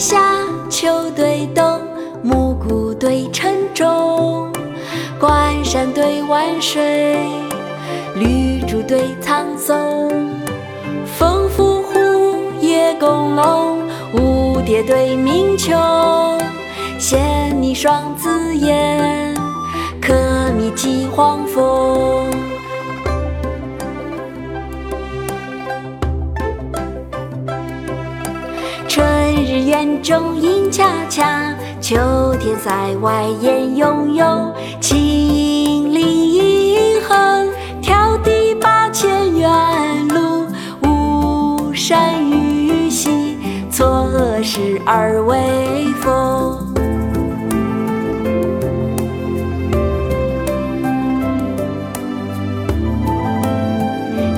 夏，秋对冬，暮鼓对晨钟，关山对万水，绿竹对苍松，风拂胡，叶公龙，蝴蝶对鸣琼，衔泥双紫燕，可觅几黄蜂。园中莺恰恰，秋天塞外雁雍雍。秦岭阴横，迢递八千远路。巫山雨洗，错愕时而微风。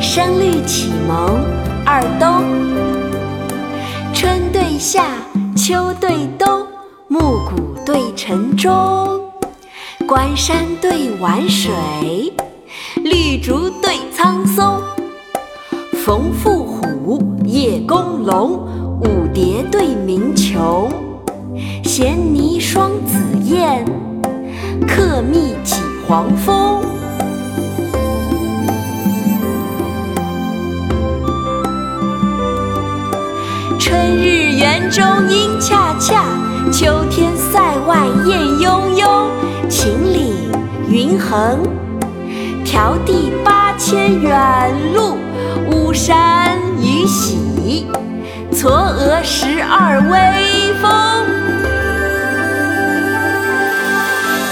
声律启蒙二冬。夏，秋对冬，暮鼓对晨钟，关山对晚水，绿竹对苍松，风拂胡，叶公龙，舞蝶对鸣琼，衔泥双紫燕，客蜜几黄蜂。春日园中莺恰恰，秋天塞外雁雍雍。秦岭云横，迢递八千远路。巫山雨洗，嵯峨十二微风。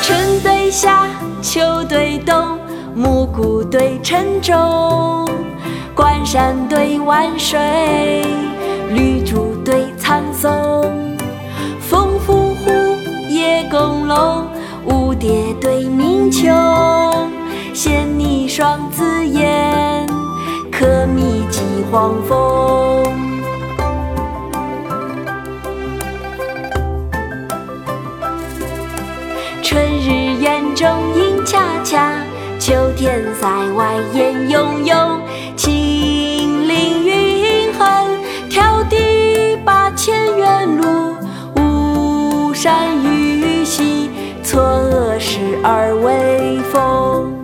春对夏，秋对冬，暮鼓对晨钟，关山对万水。绿竹双紫燕，可觅几黄蜂。春日园中莺恰恰，秋天塞外雁雍雍。秦岭云横，迢递八千远路。巫山雨洗，错愕时而微风。